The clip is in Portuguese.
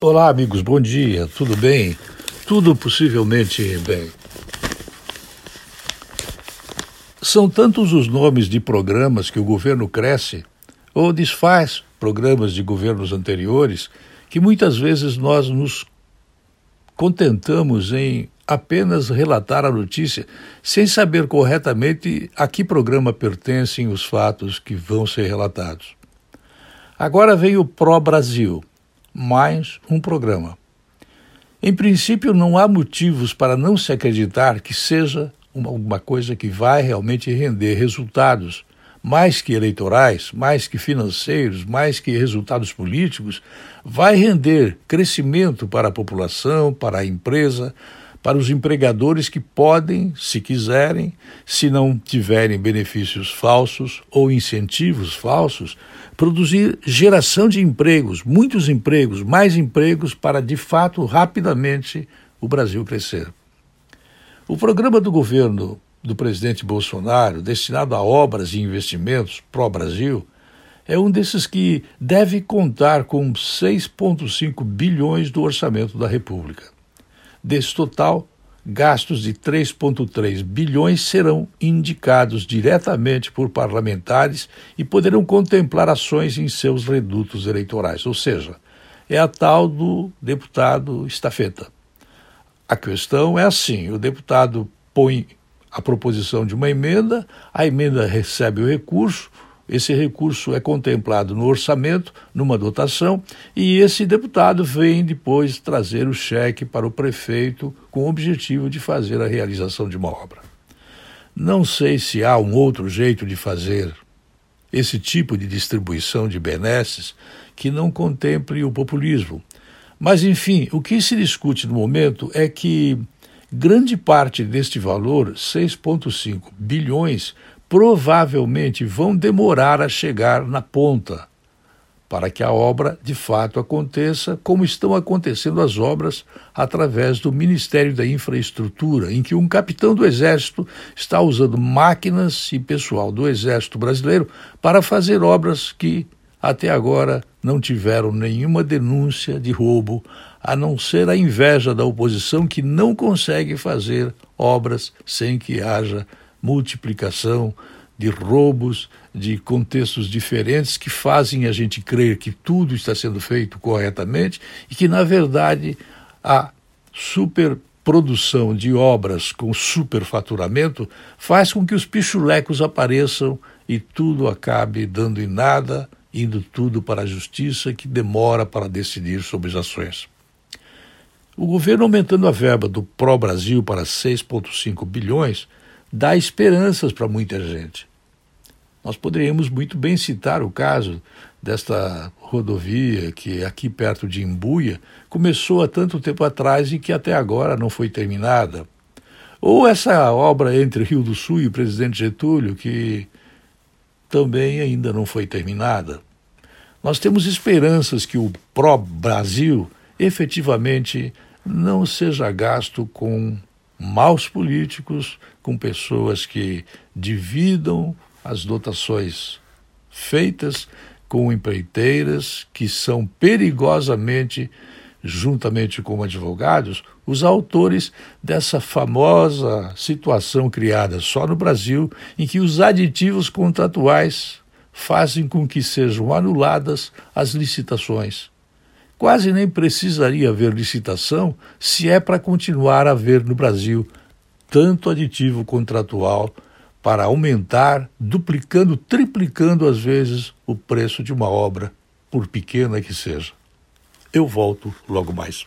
Olá, amigos, bom dia, tudo bem? Tudo possivelmente bem. São tantos os nomes de programas que o governo cresce ou desfaz programas de governos anteriores que muitas vezes nós nos contentamos em apenas relatar a notícia sem saber corretamente a que programa pertencem os fatos que vão ser relatados. Agora vem o Pro Brasil mais um programa. Em princípio, não há motivos para não se acreditar que seja uma, coisa que vai realmente render resultados, mais que eleitorais, mais que financeiros, mais que resultados políticos, vai render crescimento para a população, para a empresa, para os empregadores que podem, se quiserem, se não tiverem benefícios falsos ou incentivos falsos, produzir geração de empregos, muitos empregos, mais empregos para de fato rapidamente o Brasil crescer. O programa do governo do presidente Bolsonaro, destinado a obras e investimentos pró-Brasil, é um desses que deve contar com 6,5 bilhões do orçamento da República. Desse total, gastos de 3,3 bilhões serão indicados diretamente por parlamentares e poderão contemplar ações em seus redutos eleitorais, ou seja, é a tal do deputado estafeta. A questão é assim: o deputado põe a proposição de uma emenda, a emenda recebe o recurso, esse recurso é contemplado no orçamento, numa dotação, e esse deputado vem depois trazer o cheque para o prefeito com o objetivo de fazer a realização de uma obra. Não sei se há um outro jeito de fazer esse tipo de distribuição de benesses que não contemple o populismo. Mas, enfim, o que se discute no momento é que grande parte deste valor, 6,5 bilhões, provavelmente vão demorar a chegar na ponta, para que a obra de fato aconteça, como estão acontecendo as obras através do Ministério da Infraestrutura, em que um capitão do Exército está usando máquinas e pessoal do Exército Brasileiro para fazer obras que até agora não tiveram nenhuma denúncia de roubo, a não ser a inveja da oposição que não consegue fazer obras sem que haja multiplicação de roubos, de contextos diferentes que fazem a gente crer que tudo está sendo feito corretamente e que, na verdade, a superprodução de obras com superfaturamento faz com que os pichulecos apareçam e tudo acabe dando em nada, indo tudo para a justiça que demora para decidir sobre as ações. O governo aumentando a verba do Pro Brasil para 6,5 bilhões dá esperanças para muita gente. Nós poderíamos muito bem citar o caso desta rodovia que aqui perto de Imbuia começou há tanto tempo atrás e que até agora não foi terminada. Ou essa obra entre Rio do Sul e o Presidente Getúlio que também ainda não foi terminada. Nós temos esperanças que o pró-Brasil efetivamente não seja gasto com maus políticos, com pessoas que dividam as dotações feitas com empreiteiras que são perigosamente, juntamente com advogados, os autores dessa famosa situação criada só no Brasil, em que os aditivos contratuais fazem com que sejam anuladas as licitações Quase nem precisaria haver licitação se é para continuar a haver no Brasil tanto aditivo contratual para aumentar, duplicando, triplicando às vezes o preço de uma obra, por pequena que seja. Eu volto logo mais.